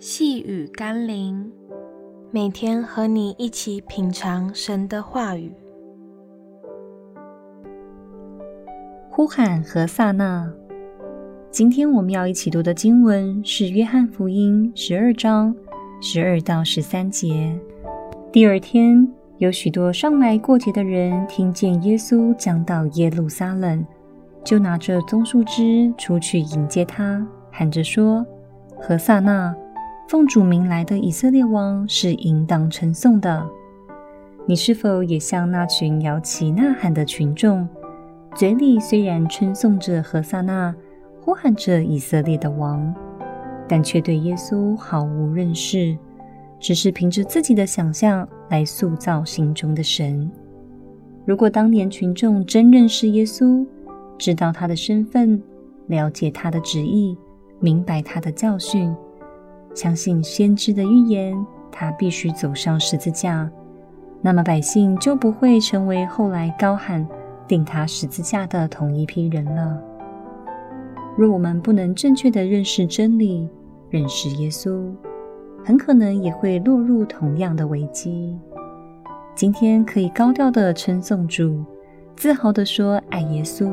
细雨甘霖，每天和你一起品尝神的话语。呼喊何撒那！今天我们要一起读的经文是《约翰福音》十二章十二到十三节。第二天，有许多上来过节的人听见耶稣讲到耶路撒冷，就拿着棕树枝出去迎接他，喊着说：“何萨那！奉主名来的以色列王是应当称颂的。”你是否也像那群摇旗呐喊的群众，嘴里虽然称颂着何塞那，呼喊着以色列的王，但却对耶稣毫无认识，只是凭着自己的想象来塑造心中的神？如果当年群众真认识耶稣，知道他的身份，了解他的旨意，明白他的教训，相信先知的预言，他必须走上十字架，那么百姓就不会成为后来高喊钉他十字架的同一批人了。若我们不能正确地认识真理，认识耶稣，很可能也会落入同样的危机。今天可以高调地称颂主，自豪地说爱耶稣。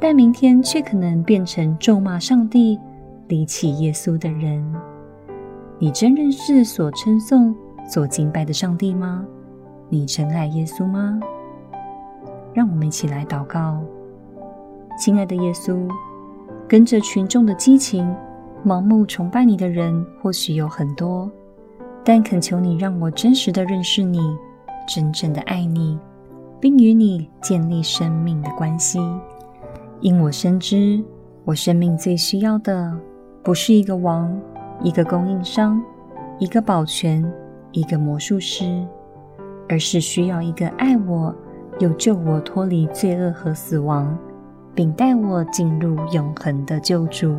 但明天却可能变成咒骂上帝、离弃耶稣的人。你真认识所称颂、所敬拜的上帝吗？你真爱耶稣吗？让我们一起来祷告。亲爱的耶稣，跟着群众的激情，盲目崇拜你的人或许有很多，但恳求你让我真实的认识你，真正的爱你，并与你建立生命的关系。因我深知，我生命最需要的，不是一个王、一个供应商、一个保全、一个魔术师，而是需要一个爱我又救我脱离罪恶和死亡，并带我进入永恒的救主。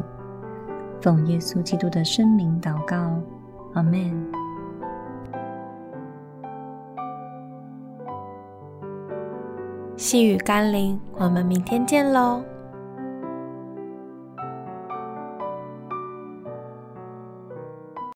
奉耶稣基督的圣名祷告，阿门。细雨甘霖，我们明天见喽。